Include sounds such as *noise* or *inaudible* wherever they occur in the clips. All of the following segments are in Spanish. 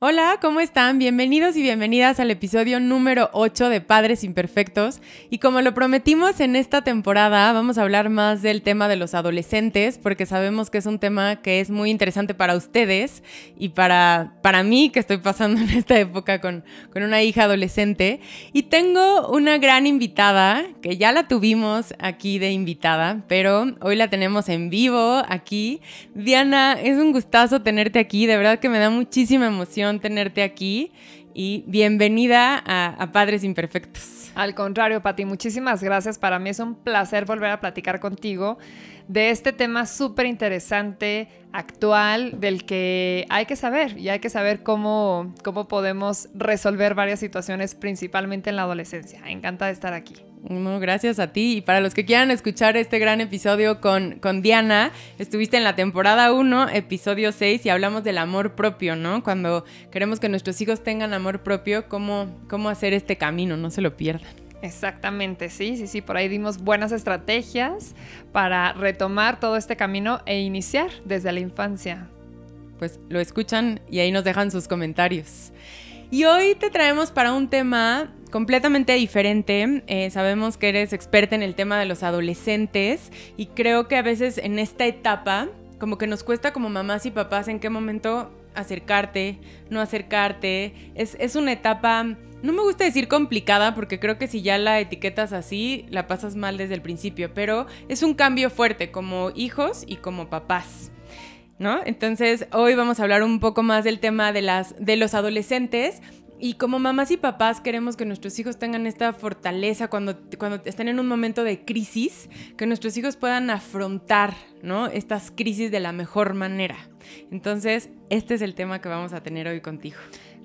Hola, ¿cómo están? Bienvenidos y bienvenidas al episodio número 8 de Padres Imperfectos. Y como lo prometimos en esta temporada, vamos a hablar más del tema de los adolescentes, porque sabemos que es un tema que es muy interesante para ustedes y para, para mí, que estoy pasando *laughs* en esta época con, con una hija adolescente. Y tengo una gran invitada, que ya la tuvimos aquí de invitada, pero hoy la tenemos en vivo aquí. Diana, es un gustazo tenerte aquí, de verdad que me da muchísima emoción tenerte aquí y bienvenida a, Padres Imperfectos. Al contrario, Pati, muchísimas gracias. Para mí es un placer volver a platicar contigo de este tema súper interesante, actual, del que hay que saber y hay que saber cómo, cómo podemos resolver varias situaciones, principalmente en la adolescencia. Encantada de estar aquí. Gracias a ti. Y para los que quieran escuchar este gran episodio con, con Diana, estuviste en la temporada 1, episodio 6, y hablamos del amor propio, ¿no? Cuando queremos que nuestros hijos tengan amor propio, cómo, cómo hacer este camino, no se lo pierdan. Exactamente, sí, sí, sí, por ahí dimos buenas estrategias para retomar todo este camino e iniciar desde la infancia. Pues lo escuchan y ahí nos dejan sus comentarios. Y hoy te traemos para un tema completamente diferente. Eh, sabemos que eres experta en el tema de los adolescentes y creo que a veces en esta etapa como que nos cuesta como mamás y papás en qué momento acercarte, no acercarte. Es, es una etapa, no me gusta decir complicada porque creo que si ya la etiquetas así, la pasas mal desde el principio, pero es un cambio fuerte como hijos y como papás. ¿no? Entonces, hoy vamos a hablar un poco más del tema de, las, de los adolescentes. Y como mamás y papás queremos que nuestros hijos tengan esta fortaleza cuando, cuando estén en un momento de crisis, que nuestros hijos puedan afrontar ¿no? estas crisis de la mejor manera. Entonces, este es el tema que vamos a tener hoy contigo.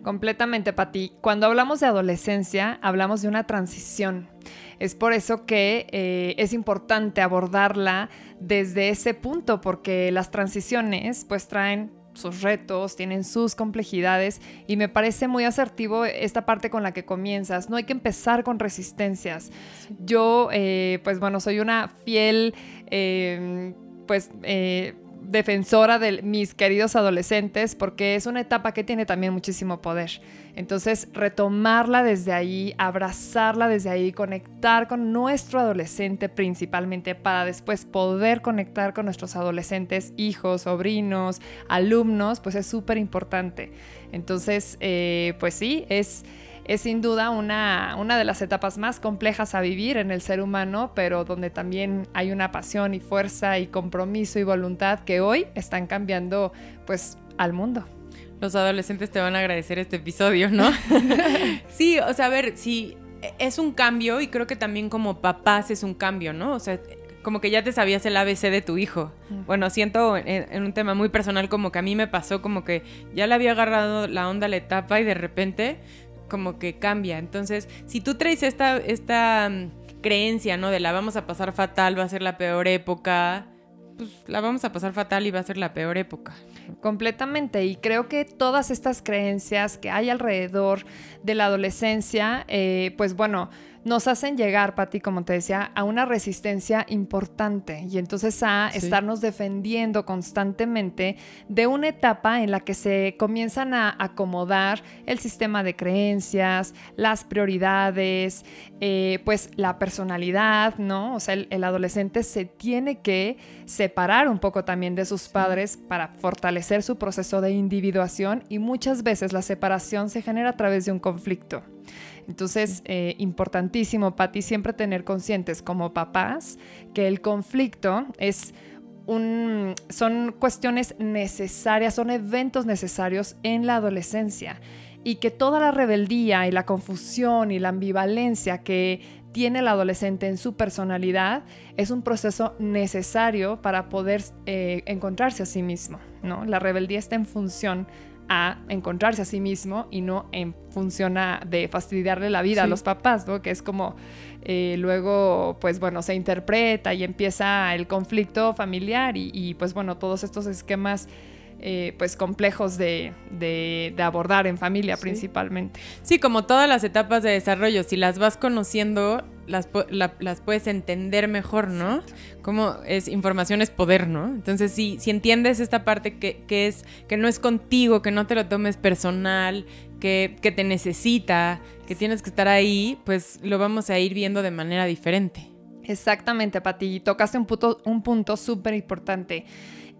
Completamente, Pati. Cuando hablamos de adolescencia, hablamos de una transición. Es por eso que eh, es importante abordarla desde ese punto, porque las transiciones pues traen sus retos, tienen sus complejidades y me parece muy asertivo esta parte con la que comienzas. No hay que empezar con resistencias. Yo, eh, pues bueno, soy una fiel, eh, pues defensora de mis queridos adolescentes porque es una etapa que tiene también muchísimo poder. Entonces, retomarla desde ahí, abrazarla desde ahí, conectar con nuestro adolescente principalmente para después poder conectar con nuestros adolescentes, hijos, sobrinos, alumnos, pues es súper importante. Entonces, eh, pues sí, es es sin duda una, una de las etapas más complejas a vivir en el ser humano, pero donde también hay una pasión y fuerza y compromiso y voluntad que hoy están cambiando pues al mundo los adolescentes te van a agradecer este episodio, ¿no? *laughs* sí, o sea, a ver, sí, es un cambio y creo que también como papás es un cambio, ¿no? O sea, como que ya te sabías el ABC de tu hijo. Bueno, siento en, un tema muy personal como que a mí me pasó como que ya le había agarrado la onda a la etapa y de repente como que cambia. Entonces, si tú traes esta, esta mm, creencia, ¿no? De la vamos a pasar fatal, va a ser la peor época, pues la vamos a pasar fatal y va a ser la peor época. Completamente. Y creo que todas estas creencias que hay alrededor de la adolescencia, eh, pues bueno, nos hacen llegar, Pati, como te decía, a una resistencia importante y entonces a estarnos defendiendo constantemente de una etapa en la que se comienzan a acomodar el sistema de creencias, las prioridades, eh, pues la personalidad, ¿no? O sea, el, adolescente se tiene que separar un poco también de sus padres para fortalecer su proceso de individuación y muchas veces la separación se genera a través de un conflicto. Entonces, eh, importantísimo, Patti, siempre tener conscientes como papás que el conflicto es un, son cuestiones necesarias, son eventos necesarios en la adolescencia y que toda la rebeldía y la confusión y la ambivalencia que tiene el adolescente en su personalidad es un proceso necesario para poder eh, encontrarse a sí mismo. ¿no? La rebeldía está en función a encontrarse a sí mismo y no en función de fastidiarle la vida a los papás, ¿no? Que es como eh, luego, pues bueno, se interpreta y empieza el conflicto familiar y, y, pues bueno, todos estos esquemas eh, pues complejos de, de- de abordar en familia Sí. principalmente. Sí, como todas las etapas de desarrollo, si las vas conociendo, las, la- las puedes entender mejor, ¿no? Como es información es poder, ¿no? Entonces, si, si entiendes esta parte que, que es que no es contigo, que no te lo tomes personal, que, que te necesita, que tienes que estar ahí, pues lo vamos a ir viendo de manera diferente. Exactamente, Pati. Tocaste un punto, un punto súper importante.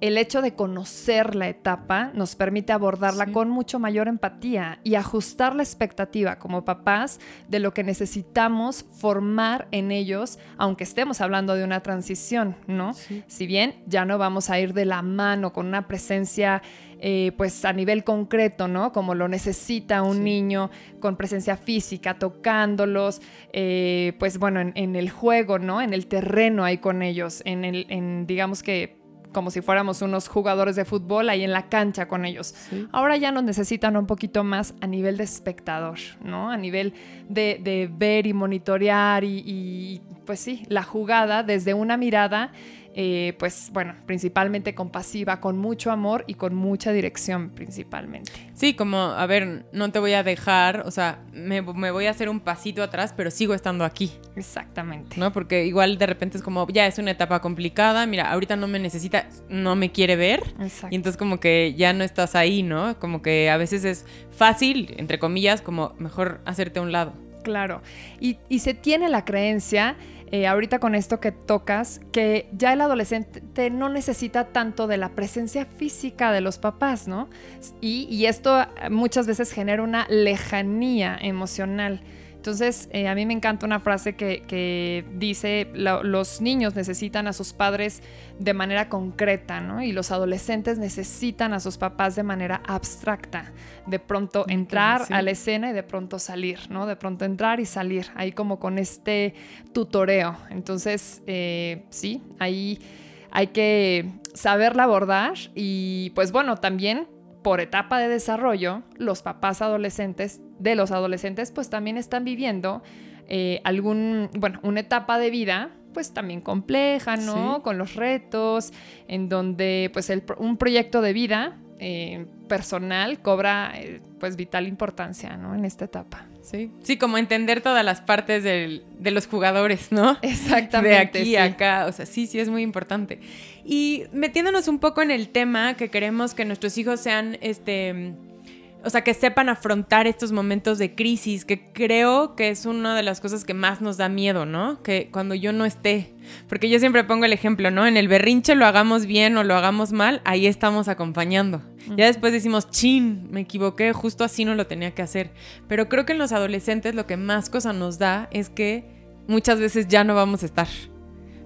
El hecho de conocer la etapa nos permite abordarla Sí. con mucho mayor empatía y ajustar la expectativa como papás de lo que necesitamos formar en ellos, aunque estemos hablando de una transición, ¿no? Si bien ya no vamos a ir de la mano con una presencia, eh, pues a nivel concreto, ¿no? Como lo necesita un Sí. niño con presencia física, tocándolos, eh, pues bueno, en, en el juego, ¿no? En el terreno ahí con ellos, en el, en, digamos que como si fuéramos unos jugadores de fútbol ahí en la cancha con ellos. Ahora ya nos necesitan un poquito más a nivel de espectador, ¿no? A nivel de, de ver y monitorear y, y, pues sí, la jugada desde una mirada, eh, pues bueno, principalmente compasiva, con mucho amor y con mucha dirección principalmente. Sí, como, a ver, no te voy a dejar, o sea, me, me voy a hacer un pasito atrás, pero sigo estando aquí. Exactamente. ¿no? Porque igual de repente es como, ya es una etapa complicada, mira, ahorita no me necesita, no me quiere ver. Exacto. Y entonces como que ya no estás ahí, ¿no? Como que a veces es fácil, entre comillas, como mejor hacerte a un lado. Claro. Y, y se tiene la creencia, eh, ahorita con esto que tocas, que ya el adolescente no necesita tanto de la presencia física de los papás, ¿no? Y, y esto eh, muchas veces genera una lejanía emocional. Entonces, eh, a mí me encanta una frase que, que dice, "Lo- los niños necesitan a sus padres de manera concreta, ¿no? Y los adolescentes necesitan a sus papás de manera abstracta. De pronto entrar sí. a la escena y de pronto salir, ¿no? De pronto entrar y salir, ahí como con este tutoreo. Entonces, eh, sí, ahí hay que saberla abordar y pues bueno, también por etapa de desarrollo, los papás adolescentes de los adolescentes pues también están viviendo eh, algún, bueno, una etapa de vida pues también compleja, ¿no? Sí. Con los retos, en donde pues el un proyecto de vida eh, personal cobra eh, pues vital importancia, ¿no? En esta etapa. Sí. Sí, como entender todas las partes del- de los jugadores, ¿no? *laughs* Exactamente. De aquí sí. a acá, o sea, sí, sí es muy importante. Y metiéndonos un poco en el tema que queremos que nuestros hijos sean, este, o sea, que sepan afrontar estos momentos de crisis, que creo que es una de las cosas que más nos da miedo, ¿no? Que cuando yo no esté, porque yo siempre pongo el ejemplo, ¿no? En el berrinche lo hagamos bien o lo hagamos mal, ahí estamos acompañando. Ya después decimos, chin, me equivoqué, justo así no lo tenía que hacer. Pero creo que en los adolescentes lo que más cosa nos da es que muchas veces ya no vamos a estar.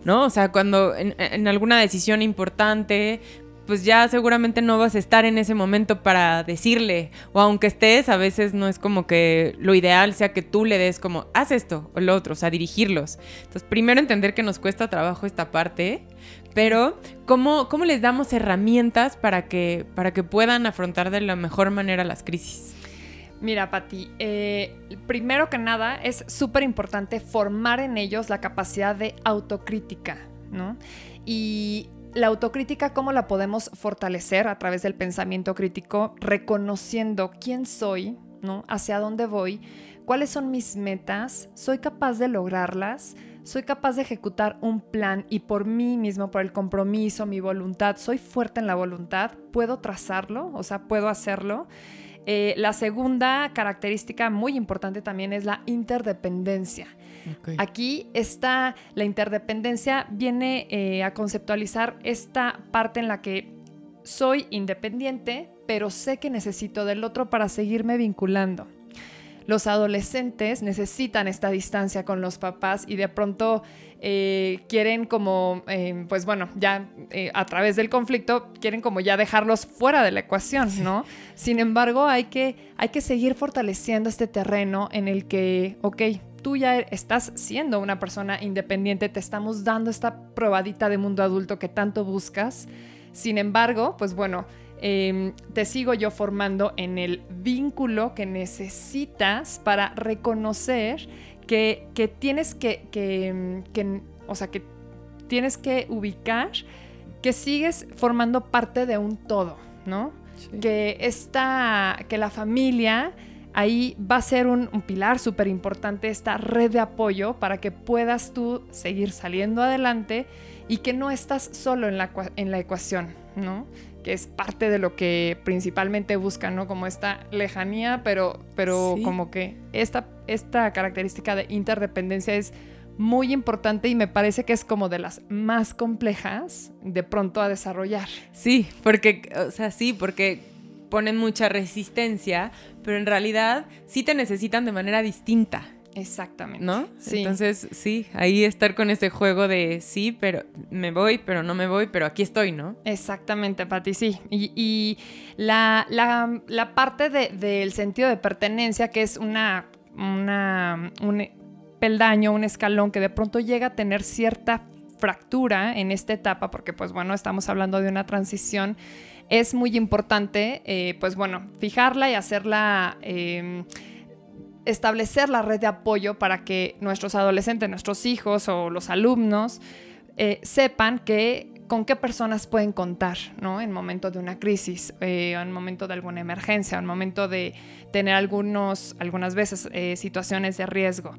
¿No? O sea, cuando en, en alguna decisión importante, pues ya seguramente no vas a estar en ese momento para decirle. O aunque estés, a veces no es como que lo ideal sea que tú le des como, haz esto o lo otro, o sea, dirigirlos. Entonces, primero entender que nos cuesta trabajo esta parte, pero ¿cómo, cómo les damos herramientas para que, para que puedan afrontar de la mejor manera las crisis? Mira, Pati, eh, primero que nada es súper importante formar en ellos la capacidad de autocrítica, ¿no? Y la autocrítica, ¿cómo la podemos fortalecer a través del pensamiento crítico? Reconociendo quién soy, ¿no? Hacia dónde voy, cuáles son mis metas, soy capaz de lograrlas, soy capaz de ejecutar un plan y por mí mismo, por el compromiso, mi voluntad, soy fuerte en la voluntad, puedo trazarlo, o sea, puedo hacerlo. Eh, la segunda característica muy importante también es la interdependencia. Aquí está la interdependencia, viene eh, a conceptualizar esta parte en la que soy independiente, pero sé que necesito del otro para seguirme vinculando. Los adolescentes necesitan esta distancia con los papás y de pronto eh, quieren como, eh, pues bueno, ya eh, a través del conflicto quieren como ya dejarlos fuera de la ecuación, ¿no? Sin embargo, hay que, hay que seguir fortaleciendo este terreno en el que, ok, tú ya estás siendo una persona independiente, te estamos dando esta probadita de mundo adulto que tanto buscas. Sin embargo, pues bueno, em, te sigo yo formando en el vínculo que necesitas para reconocer que, tienes que, que, que, o sea, que tienes que ubicar que sigues formando parte de un todo, ¿no? Que, esta, que la familia ahí va a ser un, pilar súper importante, esta red de apoyo para que puedas tú seguir saliendo adelante y que no estás solo en la, en la ecuación, ¿no? Que es parte de lo que principalmente buscan, ¿no? Como esta lejanía, pero, pero como que esta, esta característica de interdependencia es muy importante y me parece que es como de las más complejas de pronto a desarrollar. Sí, porque, o sea, sí, porque ponen mucha resistencia, pero en realidad sí te necesitan de manera distinta. Exactamente. ¿No? Entonces, sí, ahí estar con ese juego de sí, pero me voy, pero no me voy, pero aquí estoy, ¿no? Exactamente, Pati, sí. Y, la, parte del sentido de pertenencia, que es una, una, un peldaño, un escalón que de pronto llega a tener cierta fractura en esta etapa, porque pues bueno, estamos hablando de una transición, es muy importante, eh, pues bueno, fijarla y hacerla... Em, establecer la red de apoyo para que nuestros adolescentes, nuestros hijos o los alumnos eh, sepan que con qué personas pueden contar, ¿no? En momento de una crisis, eh, en momento de alguna emergencia, en momento de tener algunos, algunas veces situaciones de riesgo.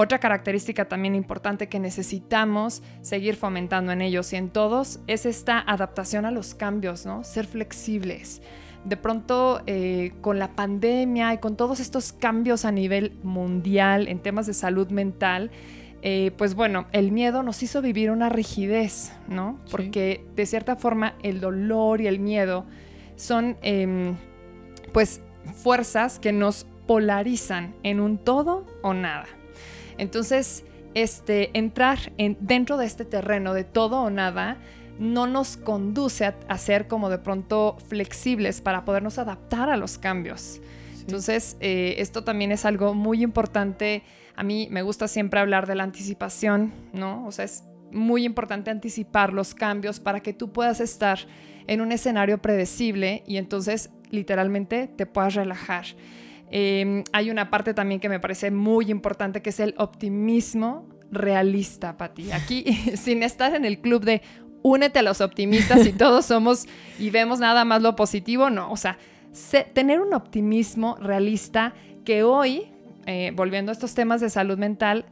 Otra característica también importante que necesitamos seguir fomentando en ellos y en todos es esta adaptación a los cambios, ¿no? Ser flexibles. De pronto, eh, con la pandemia y con todos estos cambios a nivel mundial en temas de salud mental, eh, pues bueno, el miedo nos hizo vivir una rigidez, ¿no? Porque de cierta forma el dolor y el miedo son, em, pues, fuerzas que nos polarizan en un todo o nada. Entonces, este, entrar en, dentro de este terreno de todo o nada no nos conduce a, ser como de pronto flexibles para podernos adaptar a los cambios. Entonces, eh, esto también es algo muy importante. A mí me gusta siempre hablar de la anticipación, ¿no? O sea, es muy importante anticipar los cambios para que tú puedas estar en un escenario predecible y entonces literalmente te puedas relajar. Em, hay una parte también que me parece muy importante, que es el optimismo realista, Pati. Aquí, *laughs* sin estar en el club de únete a los optimistas y todos somos y vemos nada más lo positivo, no. O sea, tener un optimismo realista que hoy, eh, volviendo a estos temas de salud mental,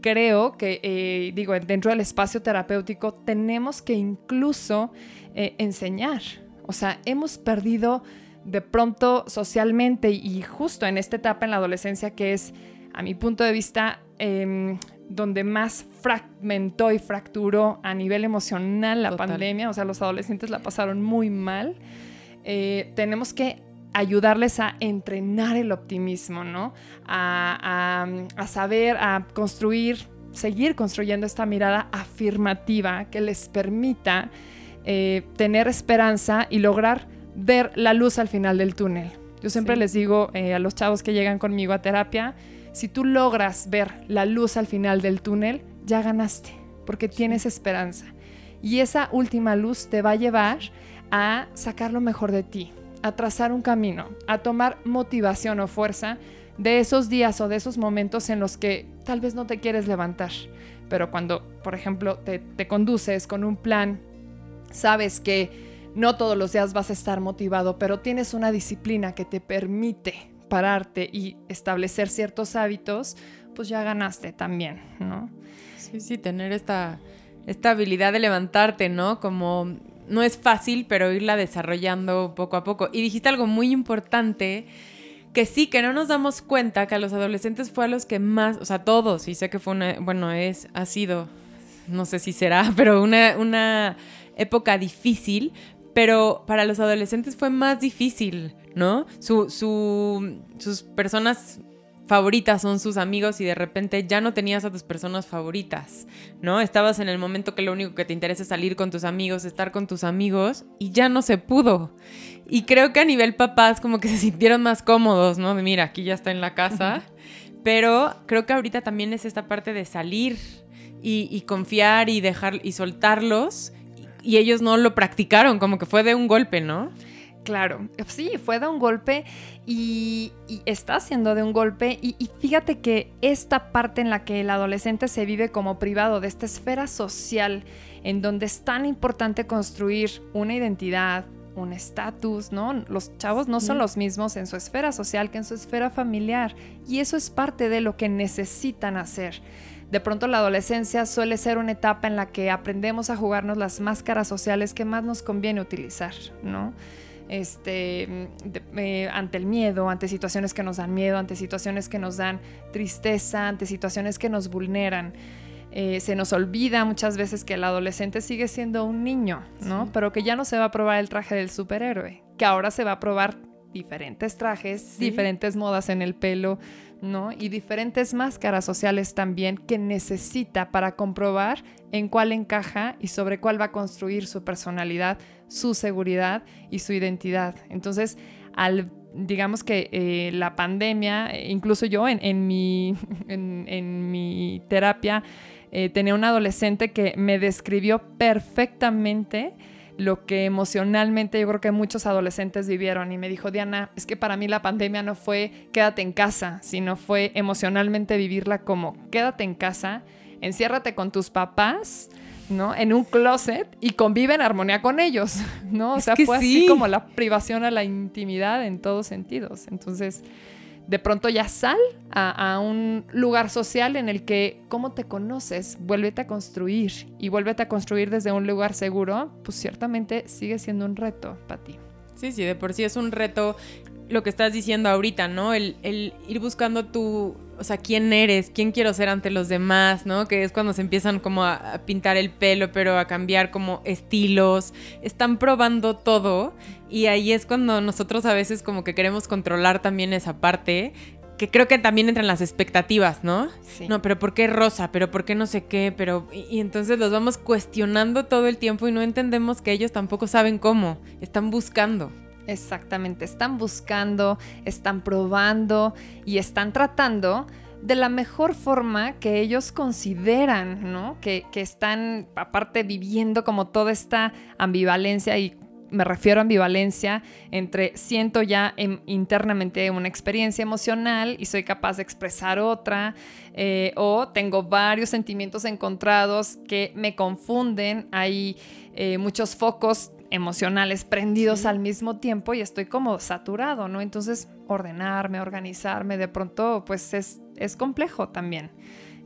creo que, eh, digo, dentro del espacio terapéutico tenemos que incluso eh, enseñar. O sea, hemos perdido de pronto socialmente y justo en esta etapa en la adolescencia que es, a mi punto de vista, em, donde más fragmentó y fracturó a nivel emocional la pandemia, o sea, los adolescentes la pasaron muy mal, eh, tenemos que ayudarles a entrenar el optimismo, ¿no? A, saber, a construir, seguir construyendo esta mirada afirmativa que les permita eh, tener esperanza y lograr ver la luz al final del túnel. Yo siempre les digo eh, a los chavos que llegan conmigo a terapia, si tú logras ver la luz al final del túnel, ya ganaste, porque tienes esperanza. Y esa última luz te va a llevar a sacar lo mejor de ti, a trazar un camino, a tomar motivación o fuerza de esos días o de esos momentos en los que tal vez no te quieres levantar. Pero cuando, por ejemplo, te, te conduces con un plan, sabes que no todos los días vas a estar motivado, pero tienes una disciplina que te permite pararte y establecer ciertos hábitos, pues ya ganaste también, ¿no? Sí, sí, tener esta, esta habilidad de levantarte, ¿no? Como no es fácil, pero irla desarrollando poco a poco. Y dijiste algo muy importante, que sí, que no nos damos cuenta que a los adolescentes fue a los que más, o sea, todos, y sé que fue una, bueno, es, ha sido, no sé si será, *laughs* pero una, una época difícil, pero para los adolescentes fue más difícil, ¿no? Su, sus personas favoritas son sus amigos y de repente ya no tenías a tus personas favoritas, ¿no? Estabas en el momento que lo único que te interesa es salir con tus amigos, estar con tus amigos y ya no se pudo. Y creo que a nivel papás como que se sintieron más cómodos, ¿no? De mira, aquí ya está en la casa. Pero creo que ahorita también es esta parte de salir y, y confiar y dejar y soltarlos y ellos no lo practicaron, como que fue de un golpe, ¿no? Claro, sí, fue de un golpe y, está siendo de un golpe y, y, fíjate que esta parte en la que el adolescente se vive como privado de esta esfera social en donde es tan importante construir una identidad, un estatus, ¿no? Los chavos no son los mismos en su esfera social que en su esfera familiar y eso es parte de lo que necesitan hacer. De pronto la adolescencia suele ser una etapa en la que aprendemos a jugarnos las máscaras sociales que más nos conviene utilizar, ¿no? Este, eh, ante el miedo, ante situaciones que nos dan miedo, ante situaciones que nos dan tristeza, ante situaciones que nos vulneran. Eh, se nos olvida muchas veces que el adolescente sigue siendo un niño, ¿no? Pero que ya no se va a probar el traje del superhéroe, que ahora se va a probar diferentes trajes, diferentes modas en el pelo, ¿no? Y diferentes máscaras sociales también que necesita para comprobar en cuál encaja y sobre cuál va a construir su personalidad, su seguridad y su identidad. Entonces, al digamos que eh, la pandemia, incluso yo en, mi, *laughs* en mi terapia, eh, tenía un adolescente que me describió perfectamente lo que emocionalmente yo creo que muchos adolescentes vivieron y me dijo, Diana, es que para mí la pandemia no fue quédate en casa, sino fue emocionalmente vivirla como quédate en casa, enciérrate con tus papás, ¿no? En un closet y convive en armonía con ellos, ¿no? O sea, fue así como la privación a la intimidad en todos sentidos. Entonces, de pronto ya sal a, un lugar social en el que, ¿cómo te conoces? Vuélvete a construir y vuélvete a construir desde un lugar seguro, pues ciertamente sigue siendo un reto para ti. Sí, sí, de por sí es un reto lo que estás diciendo ahorita, ¿no? El, ir buscando tu, o sea, quién eres, quién quiero ser ante los demás, ¿no? Que es cuando se empiezan como a, pintar el pelo, pero a cambiar como estilos, están probando todo y ahí es cuando nosotros a veces como que queremos controlar también esa parte. Que creo que también entran las expectativas, ¿no? Sí. No, pero ¿por qué rosa? ¿Pero por qué no sé qué? Pero. y entonces los vamos cuestionando todo el tiempo y no entendemos que ellos tampoco saben cómo. Están buscando. Exactamente, están buscando, están probando y están tratando de la mejor forma que ellos consideran, ¿no? Que, están aparte viviendo como toda esta ambivalencia y me refiero a ambivalencia entre siento ya internamente una experiencia emocional y soy capaz de expresar otra, eh, o tengo varios sentimientos encontrados que me confunden, hay eh, muchos focos emocionales prendidos al mismo tiempo y estoy como saturado, ¿no? Entonces, ordenarme, organizarme, de pronto, pues es, es complejo también.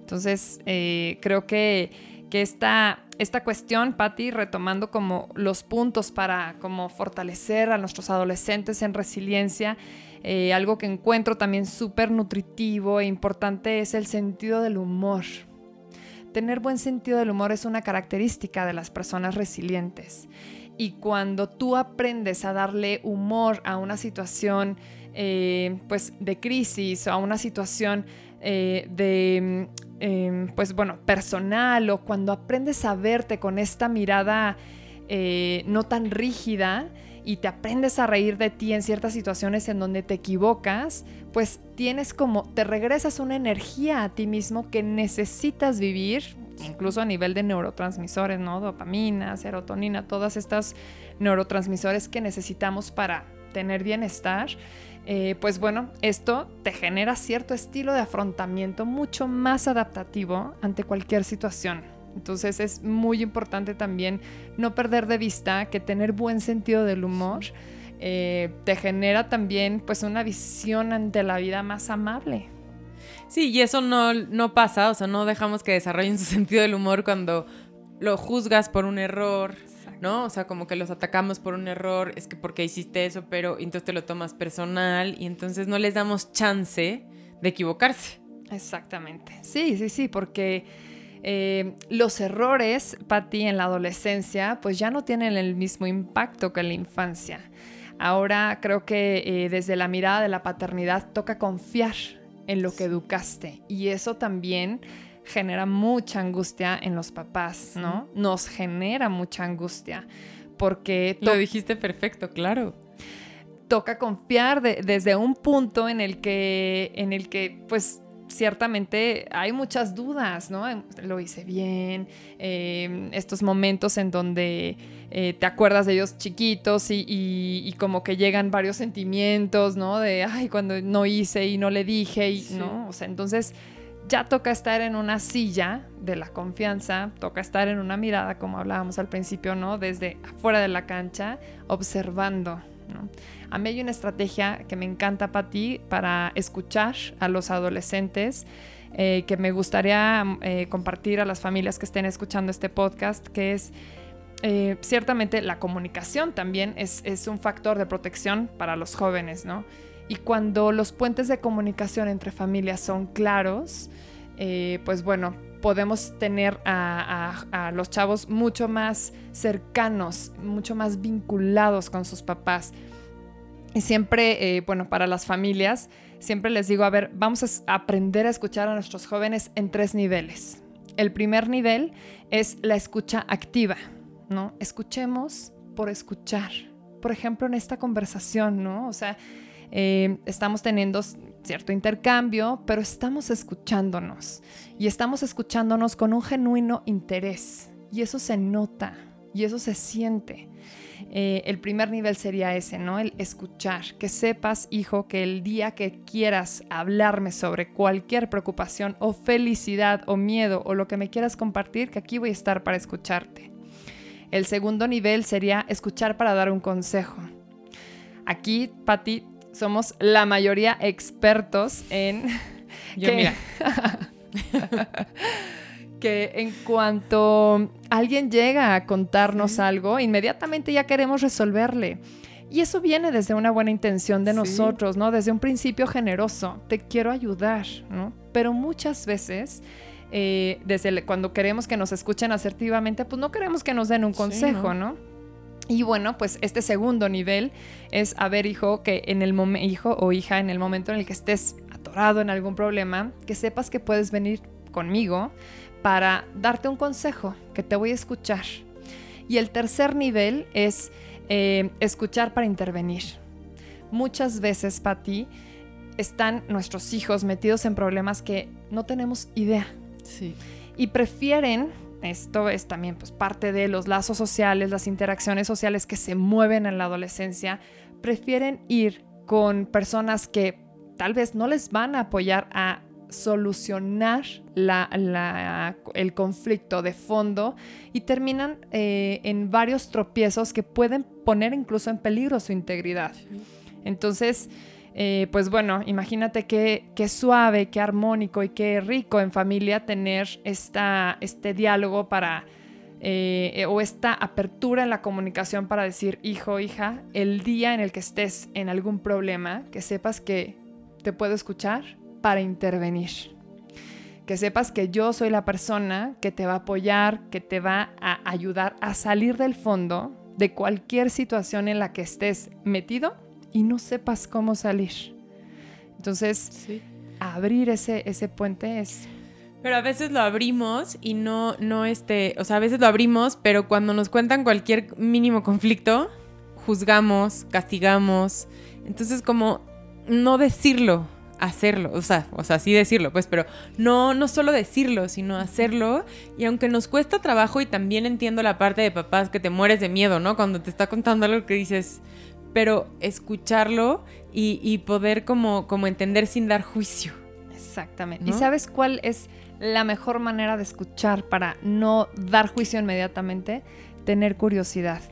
Entonces, eh, creo que, que esta, esta cuestión, Patti, retomando como los puntos para como fortalecer a nuestros adolescentes en resiliencia, eh, algo que encuentro también súper nutritivo e importante es el sentido del humor. Tener buen sentido del humor es una característica de las personas resilientes. Y cuando tú aprendes a darle humor a una situación eh, pues de crisis o a una situación eh, de em, pues bueno personal o cuando aprendes a verte con esta mirada eh, no tan rígida y te aprendes a reír de ti en ciertas situaciones en donde te equivocas, pues tienes como, te regresas una energía a ti mismo que necesitas vivir, incluso a nivel de neurotransmisores, ¿no? Dopamina, serotonina, todas estas neurotransmisores que necesitamos para tener bienestar. Eh, pues bueno, esto te genera cierto estilo de afrontamiento mucho más adaptativo ante cualquier situación. Entonces es muy importante también no perder de vista que tener buen sentido del humor eh, te genera también pues una visión ante la vida más amable. Sí, y eso no, no pasa, o sea, no dejamos que desarrollen su *laughs* sentido del humor cuando lo juzgas por un error, ¿no? O sea, como que los atacamos por un error, es que porque hiciste eso, pero entonces te lo tomas personal y entonces no les damos chance de equivocarse. Exactamente. Sí, sí, sí, porque eh, los errores, Patti, en la adolescencia, pues ya no tienen el mismo impacto que en la infancia. Ahora creo que eh, desde la mirada de la paternidad toca confiar en lo que educaste. Y eso también genera mucha angustia en los papás, ¿no? Nos genera mucha angustia. Porque... Lo dijiste perfecto, claro. Toca confiar desde un punto en el que, en el que, pues, ciertamente hay muchas dudas, ¿no? Lo hice bien, eh, estos momentos en donde eh, te acuerdas de ellos chiquitos y, como que llegan varios sentimientos, ¿no? De, ay, cuando no hice y no le dije, y, ¿no? O sea, entonces ya toca estar en una silla de la confianza, toca estar en una mirada, como hablábamos al principio, ¿no? Desde afuera de la cancha, observando, ¿no? A mí hay una estrategia que me encanta para ti para escuchar a los adolescentes. Eh, que me gustaría eh, compartir a las familias que estén escuchando este podcast, que es eh, ciertamente la comunicación también es, un factor de protección para los jóvenes, ¿no? Y cuando los puentes de comunicación entre familias son claros, pues bueno, podemos tener a, los chavos mucho más cercanos, mucho más vinculados con sus papás. Y siempre, eh, bueno, para las familias, siempre les digo, a ver, vamos a aprender a escuchar a nuestros jóvenes en tres niveles. El primer nivel es la escucha activa, ¿no? Escuchemos por escuchar. Por ejemplo, en esta conversación, ¿no? O sea, eh, estamos teniendo cierto intercambio, pero estamos escuchándonos. Y estamos escuchándonos con un genuino interés. Y eso se nota, y eso se siente. Eh, el primer nivel sería ese, ¿no? El escuchar. Que sepas, hijo, que el día que quieras hablarme sobre cualquier preocupación o felicidad o miedo o lo que me quieras compartir, que aquí voy a estar para escucharte. El segundo nivel sería escuchar para dar un consejo. Aquí, Patti, somos la mayoría expertos en... Yo, mira. *laughs* que en cuanto alguien llega a contarnos algo, inmediatamente ya queremos resolverle. Y eso viene desde una buena intención de nosotros, ¿no? Desde un principio generoso. Te quiero ayudar, ¿no? Pero muchas veces, eh, desde cuando queremos que nos escuchen asertivamente, pues no queremos que nos den un consejo, ¿no? Y bueno, pues este segundo nivel es, a ver, hijo, que en el momento, hijo o hija, en el momento en el que estés atorado en algún problema, que sepas que puedes venir conmigo para darte un consejo, que te voy a escuchar. Y el tercer nivel es eh, escuchar para intervenir. Muchas veces, Patti, están nuestros hijos metidos en problemas que no tenemos idea. Sí. Y prefieren, esto es también pues, parte de los lazos sociales, las interacciones sociales que se mueven en la adolescencia, prefieren ir con personas que tal vez no les van a apoyar a solucionar el conflicto de fondo y terminan eh, en varios tropiezos que pueden poner incluso en peligro su integridad. Entonces, eh, pues bueno, imagínate qué, suave, qué armónico y qué rico en familia tener esta, este diálogo para... Eh, o esta apertura en la comunicación para decir, hijo, hija, el día en el que estés en algún problema, que sepas que te puedo escuchar, para intervenir. Que sepas que yo soy la persona que te va a apoyar, que te va a ayudar a salir del fondo de cualquier situación en la que estés metido y no sepas cómo salir. Entonces, abrir ese, ese puente es... Pero a veces lo abrimos y no, no este, o sea, a veces lo abrimos, pero cuando nos cuentan cualquier mínimo conflicto, juzgamos, castigamos. Entonces, como no decirlo, hacerlo, o sea, o sea, sí decirlo, pues, pero no, no solo decirlo, sino hacerlo. Y aunque nos cuesta trabajo, y también entiendo la parte de papás que te mueres de miedo, ¿no? Cuando te está contando algo que dices, pero escucharlo y, poder como, como entender sin dar juicio. Exactamente. ¿Y sabes cuál es la mejor manera de escuchar para no dar juicio inmediatamente? Tener curiosidad.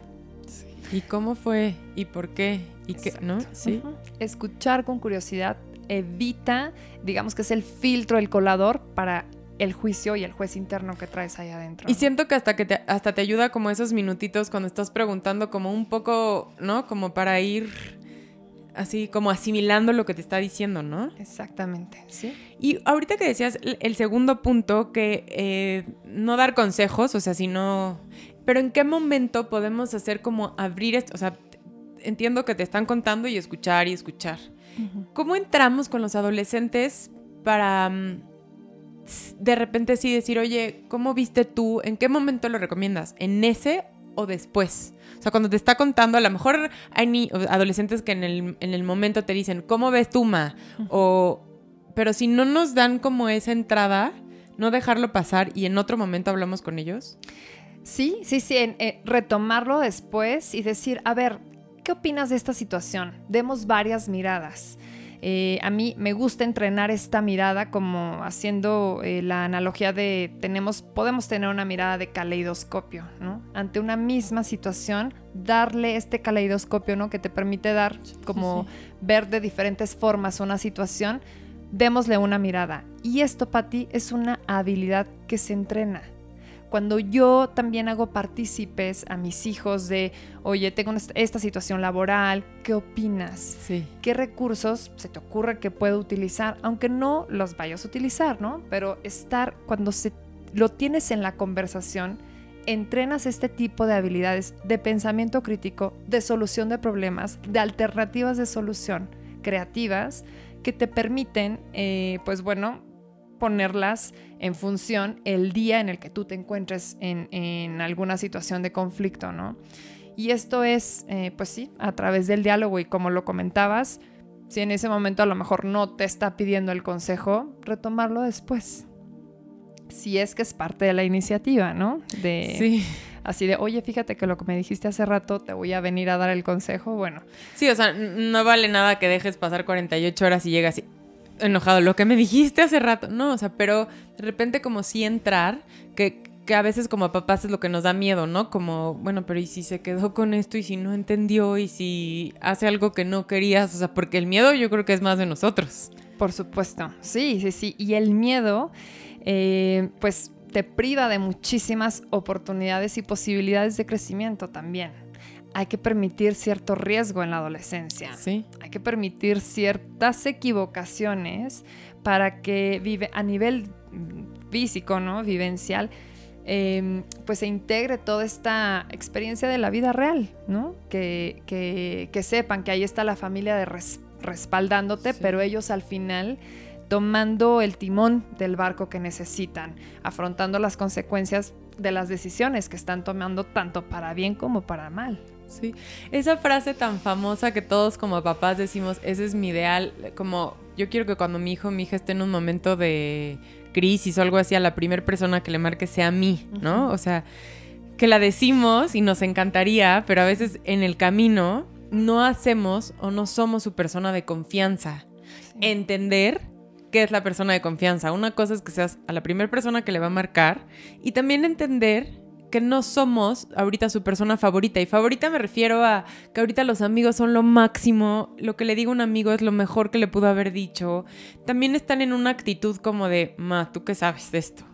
¿Y cómo fue? ¿Y por qué? ¿Y qué? ¿No? Sí. Escuchar con curiosidad evita, digamos que es el filtro, el colador para el juicio y el juez interno que traes ahí adentro. Y siento que hasta que te, hasta te ayuda como esos minutitos cuando estás preguntando como un poco, ¿no? Como para ir así como asimilando lo que te está diciendo, ¿no? Exactamente, sí. Y ahorita que decías el segundo punto, que eh, no dar consejos, o sea, sino... Pero ¿en qué momento podemos hacer como abrir esto? O sea, entiendo que te están contando y escuchar y escuchar. ¿Cómo entramos con los adolescentes para mm, de repente sí decir, oye, ¿cómo viste tú? ¿En qué momento lo recomiendas? ¿En ese o después? O sea, cuando te está contando, a lo mejor hay adolescentes que en el, momento te dicen, ¿cómo ves tú, Ma? O, pero si no nos dan como esa entrada, no dejarlo pasar y en otro momento hablamos con ellos. Sí, sí, sí, eh, retomarlo después y decir, a ver, ¿qué opinas de esta situación? Demos varias miradas. Eh, a mí me gusta entrenar esta mirada como haciendo eh, la analogía de tenemos, podemos tener una mirada de caleidoscopio, ¿no? Ante una misma situación, darle este caleidoscopio, ¿no? Que te permite dar como ver de diferentes formas una situación, démosle una mirada. Y esto, para ti es una habilidad que se entrena cuando yo también hago partícipes a mis hijos de, oye, tengo esta situación laboral, ¿qué opinas? Sí. ¿Qué recursos se te ocurre que puedo utilizar? Aunque no los vayas a utilizar, ¿no? Pero estar, cuando se, lo tienes en la conversación, entrenas este tipo de habilidades de pensamiento crítico, de solución de problemas, de alternativas de solución creativas que te permiten, eh, pues bueno, ponerlas en función el día en el que tú te encuentres en, alguna situación de conflicto, ¿no? Y esto es, eh, pues sí, a través del diálogo y como lo comentabas, si en ese momento a lo mejor no te está pidiendo el consejo, retomarlo después. Si es que es parte de la iniciativa, ¿no? De, sí. Así de, oye, fíjate que lo que me dijiste hace rato, te voy a venir a dar el consejo, bueno. Sí, o sea, no vale nada que dejes pasar 48 horas y llegas y, enojado, lo que me dijiste hace rato. No, o sea, pero de repente como sí entrar, que, que a veces como papás es lo que nos da miedo, ¿no? Como, bueno, pero ¿y si se quedó con esto y si no entendió y si hace algo que no querías? O sea, porque el miedo yo creo que es más de nosotros. Por supuesto, sí, sí, sí. Y el miedo, eh, pues te priva de muchísimas oportunidades y posibilidades de crecimiento también hay que permitir cierto riesgo en la adolescencia. Sí. Hay que permitir ciertas equivocaciones para que vive a nivel físico, ¿no? Vivencial, em, pues se integre toda esta experiencia de la vida real, ¿no? Que, que, sepan que ahí está la familia de respaldándote, pero ellos al final tomando el timón del barco que necesitan, afrontando las consecuencias de las decisiones que están tomando tanto para bien como para mal. Sí, esa frase tan famosa que todos como papás decimos, ese es mi ideal, como yo quiero que cuando mi hijo o mi hija esté en un momento de crisis o algo así, a la primera persona que le marque sea a mí, ¿no? O sea, que la decimos y nos encantaría, pero a veces en el camino no hacemos o no somos su persona de confianza. Entender qué es la persona de confianza. Una cosa es que seas a la primera persona que le va a marcar y también entender que no somos ahorita su persona favorita. Y favorita me refiero a que ahorita los amigos son lo máximo, lo que le digo a un amigo es lo mejor que le pudo haber dicho. También están en una actitud como de, ma, ¿tú qué sabes de esto?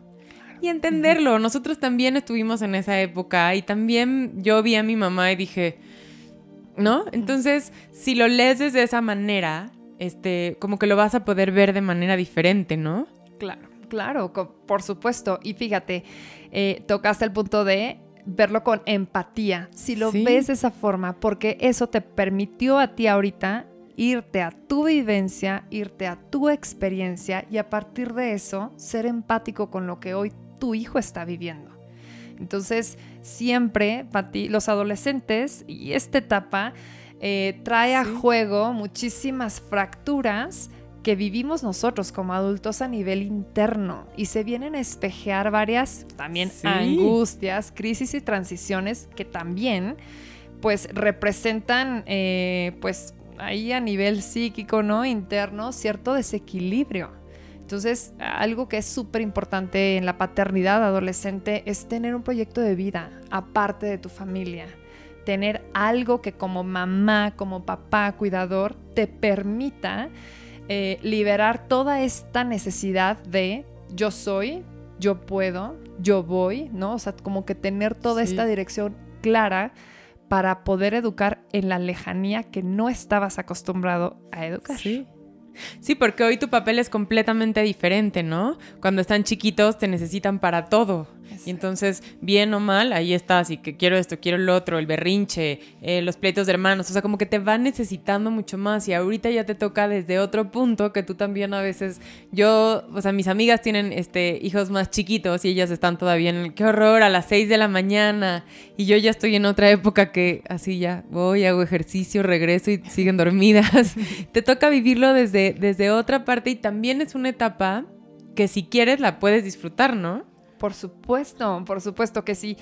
Y entenderlo, nosotros también estuvimos en esa época y también yo vi a mi mamá y dije, ¿no? Entonces, si lo lees de esa manera, este, como que lo vas a poder ver de manera diferente, ¿no? Claro. Claro, por supuesto. Y fíjate, eh, tocaste el punto de verlo con empatía. Si lo ves de esa forma, porque eso te permitió a ti ahorita irte a tu vivencia, irte a tu experiencia y a partir de eso ser empático con lo que hoy tu hijo está viviendo. Entonces, siempre, para ti, los adolescentes y esta etapa eh, trae a juego muchísimas fracturas que vivimos nosotros como adultos a nivel interno y se vienen a espejear varias también angustias, crisis y transiciones que también pues representan eh, pues ahí a nivel psíquico, ¿no? Interno, cierto desequilibrio. Entonces, algo que es súper importante en la paternidad adolescente es tener un proyecto de vida aparte de tu familia. Tener algo que como mamá, como papá, cuidador, te permita eh, liberar toda esta necesidad de yo soy, yo puedo, yo voy, ¿no? O sea, como que tener toda esta dirección clara para poder educar en la lejanía que no estabas acostumbrado a educar. Sí. Sí, porque hoy tu papel es completamente diferente, ¿no? Cuando están chiquitos te necesitan para todo. Y entonces, bien o mal, ahí estás y que quiero esto, quiero lo otro, el berrinche, eh, los pleitos de hermanos, o sea, como que te van necesitando mucho más y ahorita ya te toca desde otro punto que tú también a veces, yo, o sea, mis amigas tienen este, hijos más chiquitos y ellas están todavía en, qué horror, a las 6 de la mañana y yo ya estoy en otra época que así ya voy, hago ejercicio, regreso y siguen dormidas. *laughs* te toca vivirlo desde, desde otra parte y también es una etapa que si quieres la puedes disfrutar, ¿no? Por supuesto, por supuesto que sí.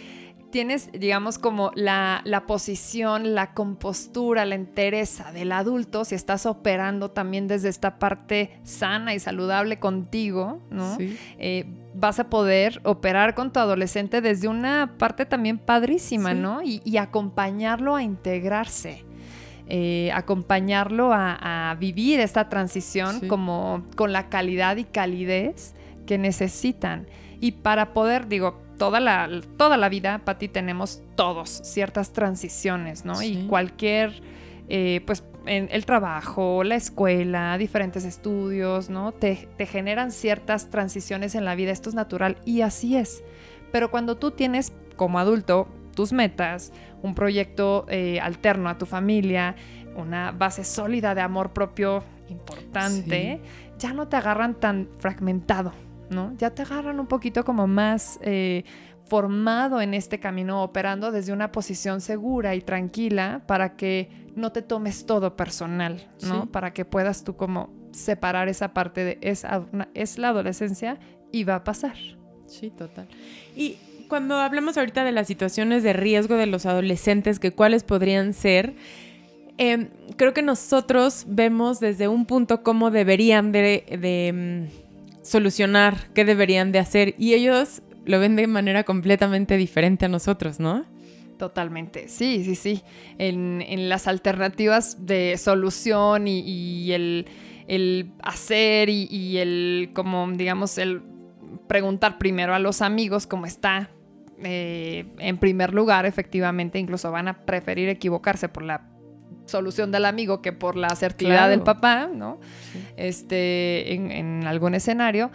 Tienes, digamos, como la, posición, la compostura, la entereza del adulto, si estás operando también desde esta parte sana y saludable contigo, ¿no? Eh, vas a poder operar con tu adolescente desde una parte también padrísima, ¿no? Y, acompañarlo a integrarse. Eh, acompañarlo a, vivir esta transición como con la calidad y calidez que necesitan. Y para poder, digo, toda la, toda la vida, Pati, tenemos todos ciertas transiciones, ¿no? Y cualquier, eh, pues, en el trabajo, la escuela, diferentes estudios, ¿no? Te, te generan ciertas transiciones en la vida, esto es natural y así es. Pero cuando tú tienes como adulto tus metas, un proyecto eh, alterno a tu familia, una base sólida de amor propio importante, ya no te agarran tan fragmentado, ¿no? Ya te agarran un poquito como más eh, formado en este camino, operando desde una posición segura y tranquila para que no te tomes todo personal, ¿no? Para que puedas tú como separar esa parte de es, es la adolescencia y va a pasar. Sí, total. Y cuando hablamos ahorita de las situaciones de riesgo de los adolescentes, que cuáles podrían ser, em, creo que nosotros vemos desde un punto cómo deberían de, mm, solucionar, qué deberían de hacer y ellos lo ven de manera completamente diferente a nosotros, ¿no? Totalmente, sí, sí, sí. En, las alternativas de solución y, el, hacer y, el, como digamos, el preguntar primero a los amigos cómo está. Eh, en primer lugar, efectivamente, incluso van a preferir equivocarse por la solución del amigo que por la asertividad del papá, ¿no? Este, en, algún escenario.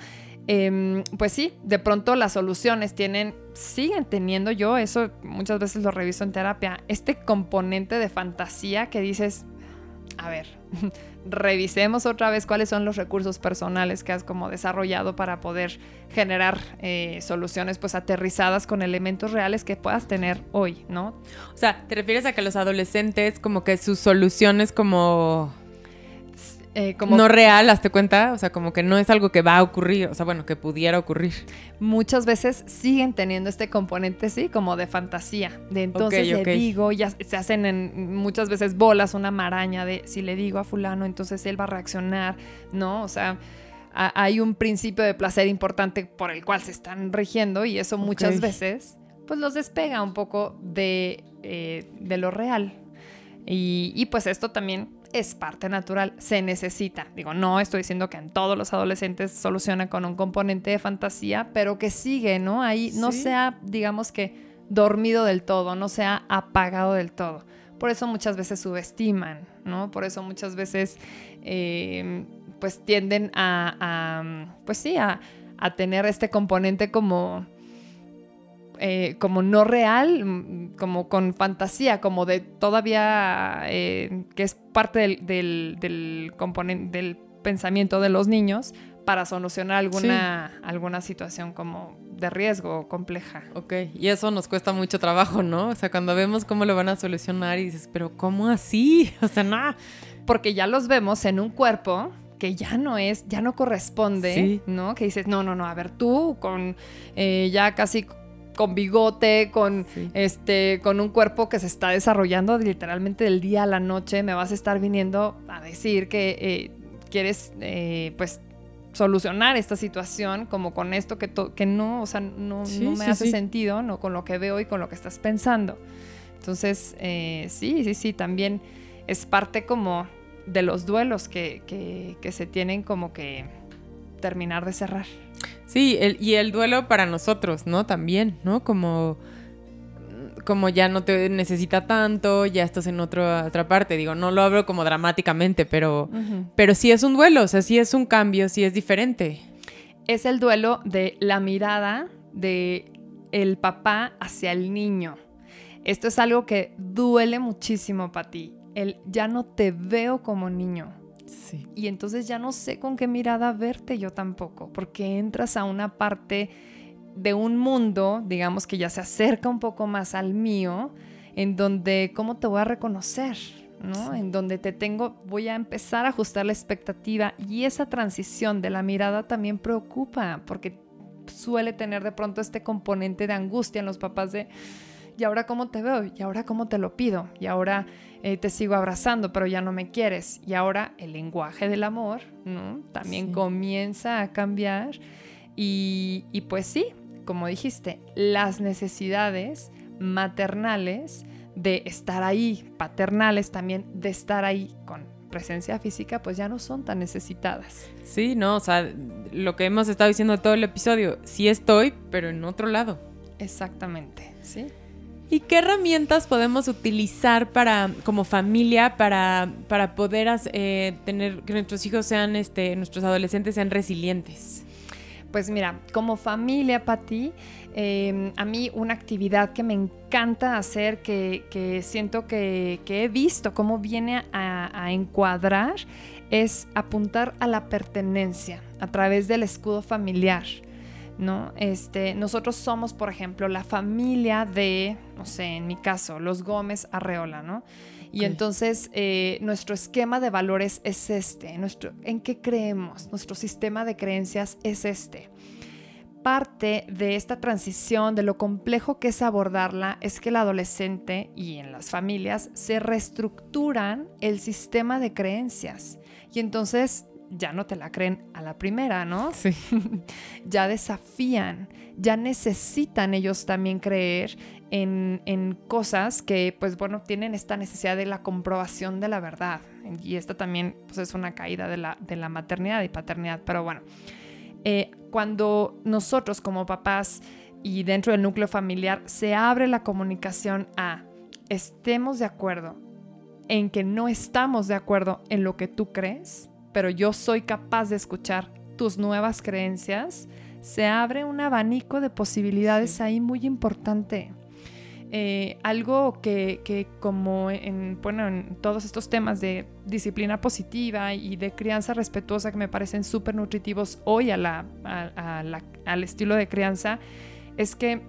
Em, pues sí, de pronto las soluciones tienen, siguen teniendo yo, eso muchas veces lo reviso en terapia, este componente de fantasía que dices, a ver, *laughs* revisemos otra vez cuáles son los recursos personales que has como desarrollado para poder generar eh, soluciones pues aterrizadas con elementos reales que puedas tener hoy, ¿no? O sea, ¿te refieres a que los adolescentes como que sus soluciones como eh, como no real, hazte cuenta, o sea, como que no es algo que va a ocurrir, o sea, bueno, que pudiera ocurrir. Muchas veces siguen teniendo este componente, sí, como de fantasía, de entonces le digo, ya se hacen en muchas veces bolas, una maraña de si le digo a fulano, entonces él va a reaccionar, ¿no? O sea, hay un principio de placer importante por el cual se están rigiendo y eso muchas veces, pues los despega un poco de, eh, de lo real. Y, y pues esto también es parte natural, se necesita. Digo, no estoy diciendo que en todos los adolescentes soluciona con un componente de fantasía, pero que sigue, ¿no? Ahí no se ha, digamos que, dormido del todo, no se ha apagado del todo. Por eso muchas veces subestiman, ¿no? Por eso muchas veces, em, pues tienden a, pues sí, a, a tener este componente como eh, como no real, mm, como con fantasía, como de todavía eh, que es parte del, componente del pensamiento de los niños para solucionar alguna, alguna situación como de riesgo compleja. Ok, y eso nos cuesta mucho trabajo, ¿no? O sea, cuando vemos cómo lo van a solucionar y dices, pero ¿cómo así? *laughs* O sea, nada. Porque ya los vemos en un cuerpo que ya no es, ya no corresponde, ¿no? Que dices, no, no, no, a ver, tú con eh, ya casi con bigote, con este, con un cuerpo que se está desarrollando literalmente del día a la noche, me vas a estar viniendo a decir que eh, quieres, eh, pues, solucionar esta situación como con esto que, que no, o sea, no, me hace sentido, no con lo que veo y con lo que estás pensando. Entonces, eh, sí, sí, sí, también es parte como de los duelos que, que se tienen como que terminar de cerrar. Sí, y el duelo para nosotros, ¿no? También, ¿no? Como, como ya no te necesita tanto, ya estás en otra parte. Digo, no lo hablo como dramáticamente, pero, pero sí es un duelo, o sea, sí es un cambio, sí es diferente. Es el duelo de la mirada de el papá hacia el niño. Esto es algo que duele muchísimo para ti. El ya no te veo como niño. Sí. Y entonces ya no sé con qué mirada verte yo tampoco, porque entras a una parte de un mundo, digamos que ya se acerca un poco más al mío, en donde cómo te voy a reconocer, ¿no? En donde te tengo, voy a empezar a ajustar la expectativa y esa transición de la mirada también preocupa, porque suele tener de pronto este componente de angustia en los papás de, ¿y ahora cómo te veo? ¿Y ahora cómo te lo pido? ¿Y ahora eh, te sigo abrazando pero ya no me quieres? Y ahora el lenguaje del amor, ¿no? También Sí. comienza a cambiar y, y pues sí, como dijiste, las necesidades maternales de estar ahí, paternales también de estar ahí con presencia física, pues ya no son tan necesitadas. Sí, no, o sea, lo que hemos estado diciendo todo el episodio, sí estoy, pero en otro lado. Exactamente, ¿sí? ¿Y qué herramientas podemos utilizar para, como familia, para, para poder eh, tener que nuestros hijos sean, este, nuestros adolescentes sean resilientes? Pues mira, como familia, Pati, eh, a mí una actividad que me encanta hacer, que, que siento que, que he visto cómo viene a encuadrar, es apuntar a la pertenencia a través del escudo familiar. ¿No? Este, nosotros somos, por ejemplo, la familia de, no sé, en mi caso, los Gómez Arreola, ¿no? Y entonces eh, nuestro esquema de valores es este, nuestro, ¿en qué creemos? Nuestro sistema de creencias es este. Parte de esta transición, de lo complejo que es abordarla, es que el adolescente y en las familias se reestructuran el sistema de creencias. Y entonces ya no te la creen a la primera, ¿no? Sí. *laughs* ya desafían, ya necesitan ellos también creer en, en cosas que, pues bueno, tienen esta necesidad de la comprobación de la verdad. Y esta también pues, es una caída de la, de la maternidad y paternidad. Pero bueno, eh, cuando nosotros como papás y dentro del núcleo familiar se abre la comunicación a estemos de acuerdo en que no estamos de acuerdo en lo que tú crees, pero yo soy capaz de escuchar tus nuevas creencias, se abre un abanico de posibilidades ahí muy importante. Eh, algo que, que como en, bueno, en todos estos temas de disciplina positiva y de crianza respetuosa que me parecen súper nutritivos hoy a la, a- a la- al estilo de crianza, es que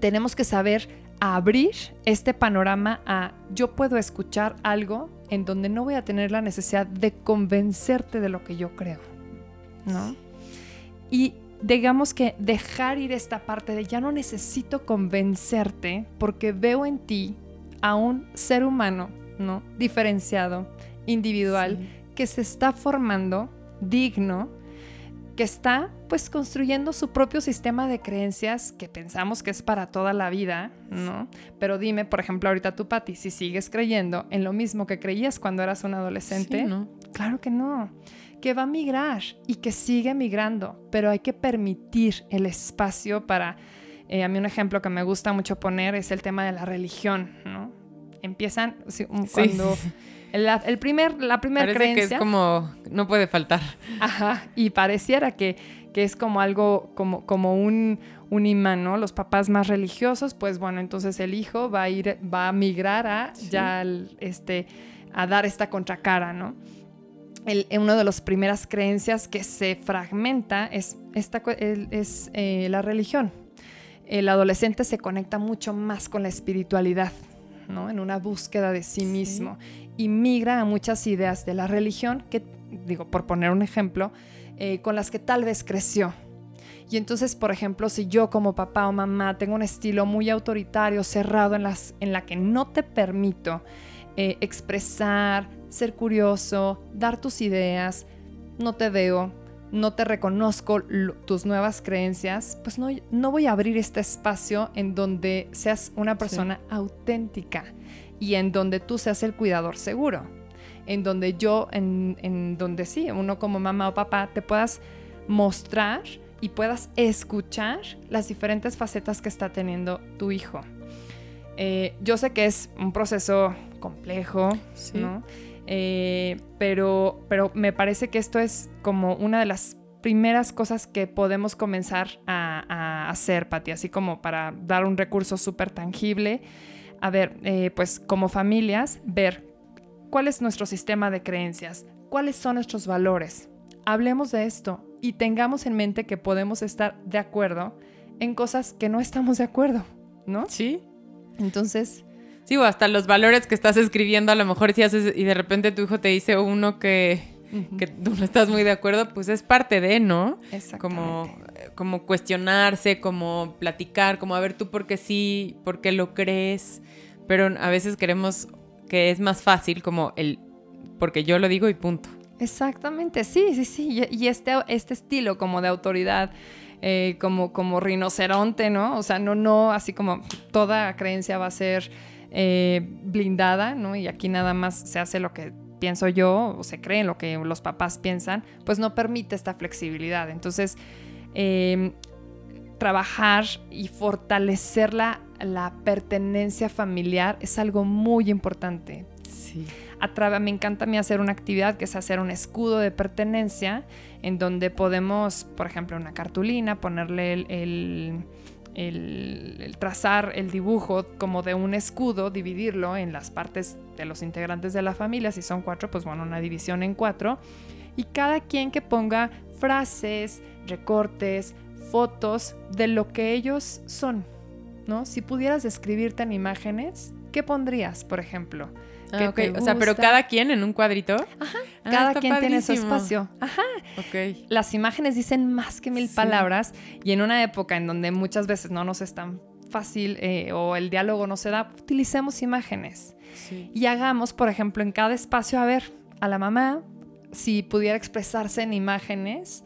tenemos que saber abrir este panorama a yo puedo escuchar algo en donde no voy a tener la necesidad de convencerte de lo que yo creo, ¿no? Y digamos que dejar ir esta parte de ya no necesito convencerte porque veo en ti a un ser humano, ¿no? Diferenciado, individual, Sí. que se está formando, digno, que está pues construyendo su propio sistema de creencias que pensamos que es para toda la vida, ¿no? Pero dime, por ejemplo, ahorita tú, Pati, si sigues creyendo en lo mismo que creías cuando eras un adolescente, Sí, ¿no? Claro que no. Que va a migrar y que sigue migrando, pero hay que permitir el espacio para... eh, a mí un ejemplo que me gusta mucho poner es el tema de la religión, ¿no? Empiezan cuando sí, la, el primer, la primera Parece que creencia... es como, no puede faltar. Ajá, y pareciera que, que es como algo, como, como un, un imán, ¿no? Los papás más religiosos, pues bueno, entonces el hijo va a ir, va a migrar a Sí. ya este, a dar esta contracara, ¿no? El, una de las primeras creencias que se fragmenta es, esta, es eh, la religión. El adolescente se conecta mucho más con la espiritualidad, ¿no? En una búsqueda de sí mismo y migra a muchas ideas de la religión que, digo, por poner un ejemplo, eh, con las que tal vez creció. Y entonces, por ejemplo, si yo como papá o mamá tengo un estilo muy autoritario, cerrado, en, las, en la que no te permito eh, expresar, ser curioso, dar tus ideas, no te veo, no te reconozco lo- tus nuevas creencias, pues no, no voy a abrir este espacio en donde seas una persona auténtica y en donde tú seas el cuidador seguro. En donde yo, en, en donde sí, uno como mamá o papá, te puedas mostrar y puedas escuchar las diferentes facetas que está teniendo tu hijo. Eh, yo sé que es un proceso complejo, Sí. ¿no? Eh, pero, pero me parece que esto es como una de las primeras cosas que podemos comenzar a, a hacer, Pati, así como para dar un recurso súper tangible. A ver, eh, pues como familias, ver cuál es nuestro sistema de creencias, cuáles son nuestros valores. Hablemos de esto y tengamos en mente que podemos estar de acuerdo en cosas que no estamos de acuerdo, ¿no? Sí. Entonces, Sí, o hasta los valores que estás escribiendo, a lo mejor si haces y de repente tu hijo te dice uno que, que tú no estás muy de acuerdo, pues es parte de, ¿no? Como, como cuestionarse, como platicar, como a ver tú por qué sí, por qué lo crees. Pero a veces queremos que es más fácil como el porque yo lo digo y punto. Exactamente, sí, sí, sí. Y y este, este estilo como de autoridad, eh, como, como rinoceronte, ¿no? O sea, no, no, así como toda creencia va a ser eh, blindada, ¿no? Y aquí nada más se hace lo que pienso yo o se cree en lo que los papás piensan, pues no permite esta flexibilidad. Entonces, eh, trabajar y fortalecer la, la pertenencia familiar es algo muy importante Sí. a me encanta a mí hacer una actividad que es hacer un escudo de pertenencia en donde podemos, por ejemplo, una cartulina, ponerle el, el- el- trazar el dibujo como de un escudo, dividirlo en las partes de los integrantes de la familia, si son cuatro, pues bueno, una división en cuatro, y cada quien que ponga frases, recortes, fotos de lo que ellos son, ¿no? Si pudieras describirte en imágenes, ¿qué pondrías, por ejemplo? ¿Qué Ah, ok. te O sea, pero cada quien en un cuadrito. Ah, Cada quien tiene su espacio. Ajá. Ok. Las imágenes dicen más que mil Sí. palabras y en una época en donde muchas veces no nos es tan fácil eh, o el diálogo no se da, utilicemos imágenes Sí. y hagamos, por ejemplo, en cada espacio, a ver, a la mamá, si pudiera expresarse en imágenes.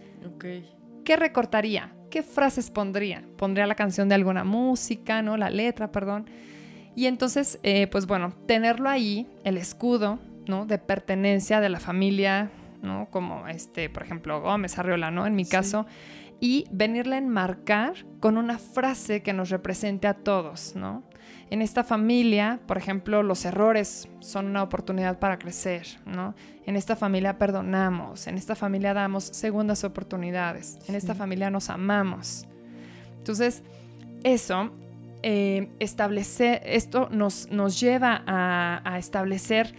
¿qué recortaría? ¿Qué frases pondría? ¿Pondría la canción de alguna música, no? La letra, perdón. Y entonces, eh, pues bueno, tenerlo ahí, el escudo, ¿no? De pertenencia de la familia, ¿no? Como este, por ejemplo, Gómez Arriola, ¿no? En mi Sí. caso. Y venirla a enmarcar con una frase que nos represente a todos, ¿no? En esta familia, por ejemplo, los errores son una oportunidad para crecer, ¿no? En esta familia perdonamos, en esta familia damos segundas oportunidades, en esta Sí. familia nos amamos. Entonces, eso, eh, establecer, esto nos, nos lleva a, a establecer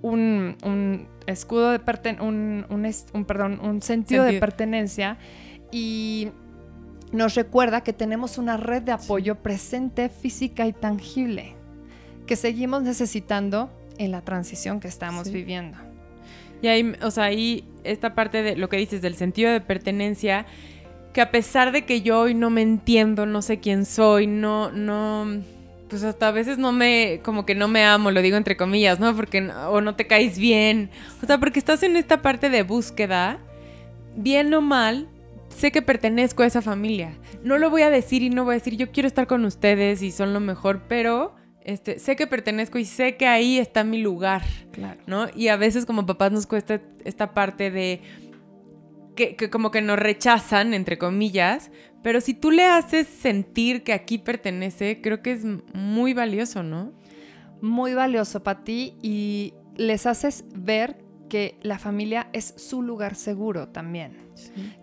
un, un escudo de perten un, un, perdón, un sentido, de pertenencia y nos recuerda que tenemos una red de apoyo presente, física y tangible, que seguimos necesitando en la transición que estamos Sí. viviendo. Y ahí, o sea, ahí esta parte de lo que dices del sentido de pertenencia, que a pesar de que yo hoy no me entiendo, no sé quién soy, no, no, pues hasta a veces no me, como que no me amo, lo digo entre comillas, ¿no? Porque, no- o no te caes bien, o sea, porque estás en esta parte de búsqueda, bien o mal, sé que pertenezco a esa familia. No lo voy a decir y no voy a decir, yo quiero estar con ustedes y son lo mejor, pero este, sé que pertenezco y sé que ahí está mi lugar. Claro. ¿no? Y a veces como papás nos cuesta esta parte de que, que como que nos rechazan, entre comillas, pero si tú le haces sentir que aquí pertenece, creo que es muy valioso, ¿no? muy valioso para ti y les haces ver que la familia es su lugar seguro también.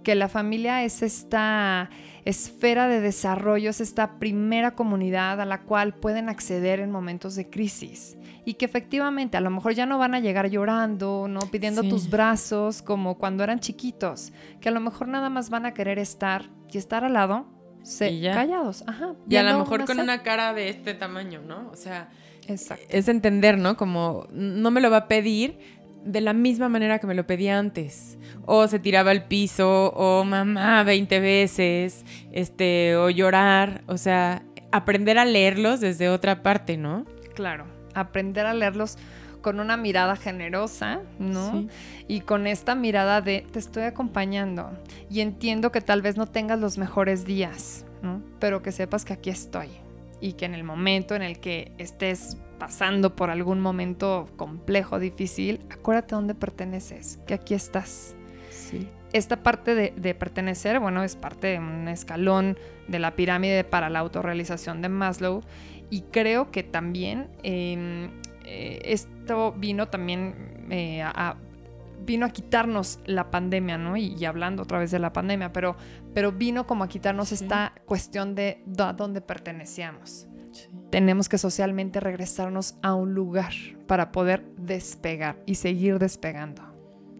Que la familia es esta esfera de desarrollo, es esta primera comunidad a la cual pueden acceder en momentos de crisis. Y que efectivamente a lo mejor ya no van a llegar llorando, no pidiendo Sí. tus brazos como cuando eran chiquitos. Que a lo mejor nada más van a querer estar y estar al lado, se- callados. Ajá. Y a lo mejor con una cara de este tamaño, ¿no? O sea, Exacto. es entender, ¿no? Como no me lo va a pedir de la misma manera que me lo pedía antes. O se tiraba al piso, o mamá 20 veces, este, o llorar. O sea, aprender a leerlos desde otra parte, ¿no? Claro, aprender a leerlos con una mirada generosa, ¿no? Sí. Y con esta mirada de te estoy acompañando y entiendo que tal vez no tengas los mejores días, ¿no? Pero que sepas que aquí estoy y que en el momento en el que estés pasando por algún momento complejo, difícil, acuérdate dónde perteneces, que aquí estás. Sí. Esta parte de, de pertenecer, bueno, es parte de un escalón de la pirámide para la autorrealización de Maslow y creo que también eh, eh, esto vino también eh, a, vino a quitarnos la pandemia, ¿no? Y, hablando otra vez de la pandemia, pero, pero vino como a quitarnos esta cuestión de a dónde pertenecíamos. Tenemos que socialmente regresarnos a un lugar para poder despegar y seguir despegando.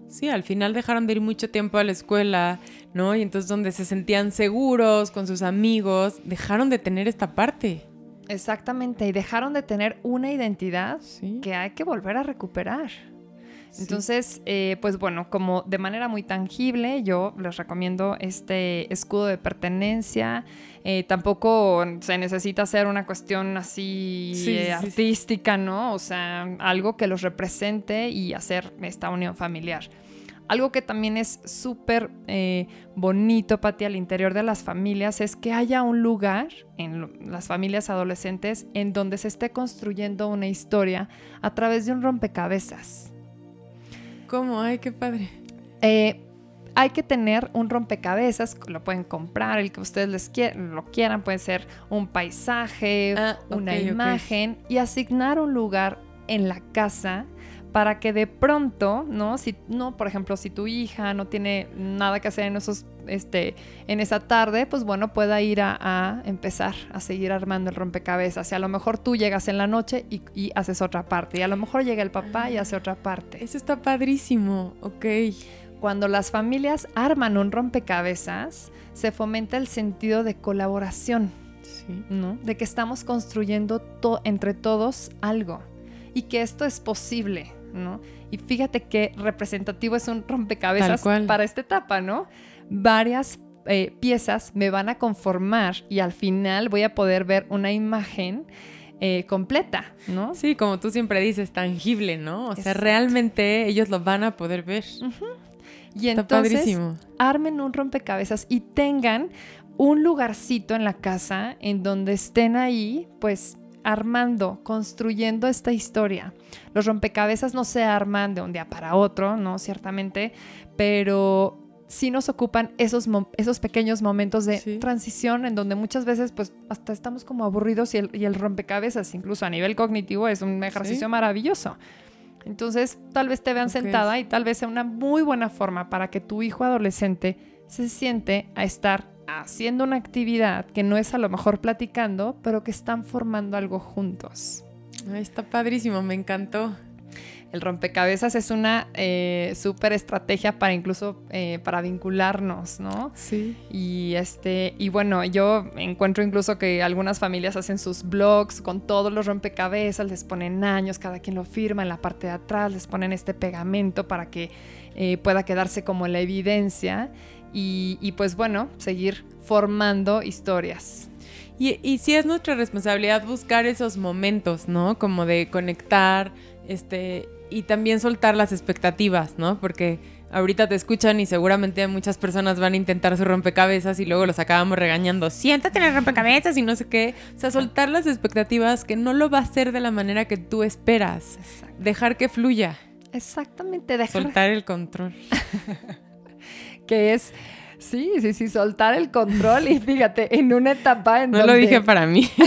Sí, al final dejaron de ir mucho tiempo a la escuela, ¿no? Y entonces donde se sentían seguros con sus amigos, dejaron de tener esta parte. Exactamente, y dejaron de tener una identidad que hay que volver a recuperar. Entonces, eh, pues bueno, como de manera muy tangible, yo les recomiendo este escudo de pertenencia. Eh, tampoco se necesita hacer una cuestión así eh, artística, ¿no? O sea, algo que los represente y hacer esta unión familiar. Algo que también es súper bonito, Pati, al interior de las familias es que haya un lugar en las familias adolescentes en donde se esté construyendo una historia a través de un rompecabezas. ¿Cómo? Ay, qué padre. Eh, hay que tener un rompecabezas, lo pueden comprar, el que ustedes les lo quieran, puede ser un paisaje, ah, una imagen y asignar un lugar en la casa para que de pronto, ¿no? Si no, por ejemplo, si tu hija no tiene nada que hacer en esos, este, en esa tarde, pues bueno, pueda ir a, empezar a seguir armando el rompecabezas. Y a lo mejor tú llegas en la noche y, haces otra parte. Y a lo mejor llega el papá y hace otra parte. Eso está padrísimo, ok. Cuando las familias arman un rompecabezas, se fomenta el sentido de colaboración, sí. ¿no? De que estamos construyendo entre todos algo y que esto es posible, y fíjate qué representativo es un rompecabezas para esta etapa, ¿no? Varias eh, piezas me van a conformar y al final voy a poder ver una imagen eh, completa, ¿no? Sí, como tú siempre dices, tangible, ¿no? O sea, realmente ellos lo van a poder ver. Y entonces armen un rompecabezas y tengan un lugarcito en la casa en donde estén ahí, pues armando, construyendo esta historia. Los rompecabezas no se arman de un día para otro, ¿no? Ciertamente, pero sí nos ocupan esos, esos pequeños momentos de transición en donde muchas veces pues hasta estamos como aburridos y el, rompecabezas, incluso a nivel cognitivo, es un ejercicio maravilloso. Entonces, tal vez te vean sentada y tal vez sea una muy buena forma para que tu hijo adolescente se siente a estar haciendo una actividad que no es a lo mejor platicando, pero que están formando algo juntos. está padrísimo, me encantó. El rompecabezas es una eh, súper estrategia para incluso eh, para vincularnos, ¿no? Sí. Y este, y bueno, yo encuentro incluso que algunas familias hacen sus blogs con todos los rompecabezas, les ponen años, cada quien lo firma en la parte de atrás, les ponen este pegamento para que eh, pueda quedarse como la evidencia y, pues bueno, seguir formando historias. Y, y sí es nuestra responsabilidad buscar esos momentos, ¿no? Como de conectar, este, y también soltar las expectativas, ¿no? Porque ahorita te escuchan y seguramente muchas personas van a intentar su rompecabezas y luego los acabamos regañando. Siéntate en el rompecabezas y no sé qué. O sea, soltar las expectativas que no lo va a hacer de la manera que tú esperas. Dejar que fluya. Exactamente, dejar. Soltar el control. *laughs* que es, sí, sí, sí, soltar el control y fíjate, en una etapa en No lo dije para mí. *laughs*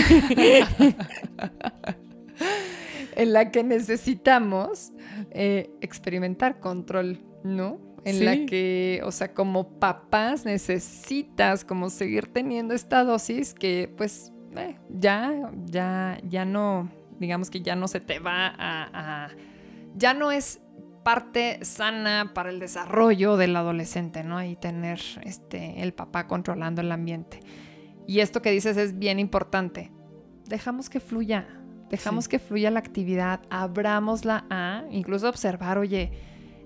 en la que necesitamos eh, experimentar control, ¿no? En la que, o sea, como papás necesitas como seguir teniendo esta dosis que pues eh, ya, ya, ya no, digamos que ya no se te va a ya no es parte sana para el desarrollo del adolescente, ¿no? Y tener este, el papá controlando el ambiente. Y esto que dices es bien importante. Dejamos que fluya, dejamos que fluya la actividad, abramosla a, incluso observar, oye,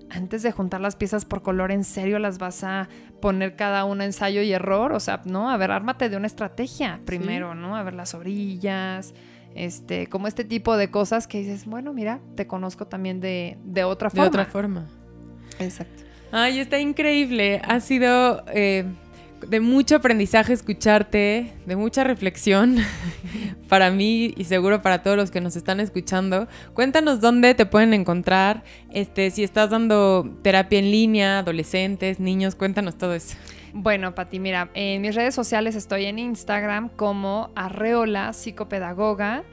antes de juntar las piezas por color, ¿en serio las vas a poner cada una ensayo y error? O sea, no, a ver, ármate de una estrategia primero, ¿no? A ver las orillas, este, como este tipo de cosas que dices, bueno, mira, te conozco también de, otra forma. De otra forma. Exacto. Ay, está increíble. Ha sido eh, de mucho aprendizaje escucharte, de mucha reflexión *laughs* para mí y seguro para todos los que nos están escuchando. Cuéntanos dónde te pueden encontrar, este, si estás dando terapia en línea, adolescentes, niños, cuéntanos todo eso. Bueno, Pati, mira, en mis redes sociales estoy en Instagram como Arreola Psicopedagoga.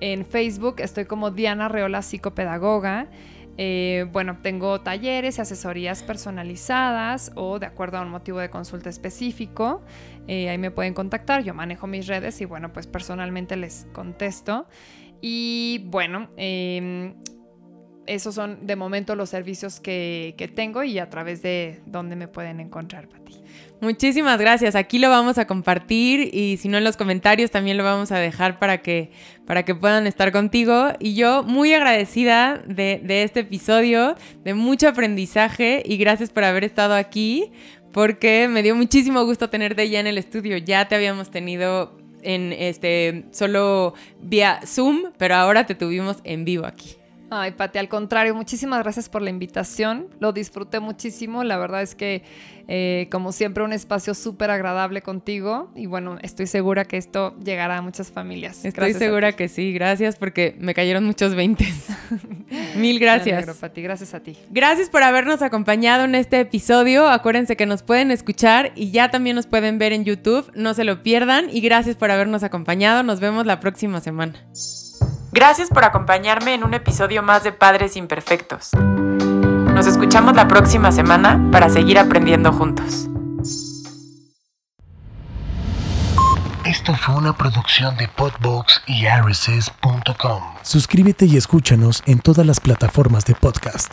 En Facebook estoy como Diana Arreola Psicopedagoga. Eh, bueno, tengo talleres y asesorías personalizadas o de acuerdo a un motivo de consulta específico. Eh, ahí me pueden contactar, yo manejo mis redes y bueno, pues personalmente les contesto. Y bueno, em, esos son de momento los servicios que, que, tengo y a través de dónde me pueden encontrar, Pati. Muchísimas gracias. Aquí lo vamos a compartir y si no en los comentarios también lo vamos a dejar para que, para que puedan estar contigo. Y yo muy agradecida de, de este episodio, de mucho aprendizaje y gracias por haber estado aquí porque me dio muchísimo gusto tenerte ya en el estudio. Ya te habíamos tenido en este solo vía Zoom, pero ahora te tuvimos en vivo aquí. Ay, Pati, al contrario, muchísimas gracias por la invitación. Lo disfruté muchísimo. La verdad es que, eh, como siempre, un espacio súper agradable contigo. Y bueno, estoy segura que esto llegará a muchas familias. Estoy segura que sí. Gracias porque me cayeron muchos veintes. *laughs* Mil gracias. Me Pati. Gracias a ti. Gracias por habernos acompañado en este episodio. Acuérdense que nos pueden escuchar y ya también nos pueden ver en YouTube. No se lo pierdan. Y gracias por habernos acompañado. Nos vemos la próxima semana. Gracias por acompañarme en un episodio más de Padres Imperfectos. Nos escuchamos la próxima semana para seguir aprendiendo juntos. Esto fue una producción de Podbox y RSS.com. Suscríbete y escúchanos en todas las plataformas de podcast.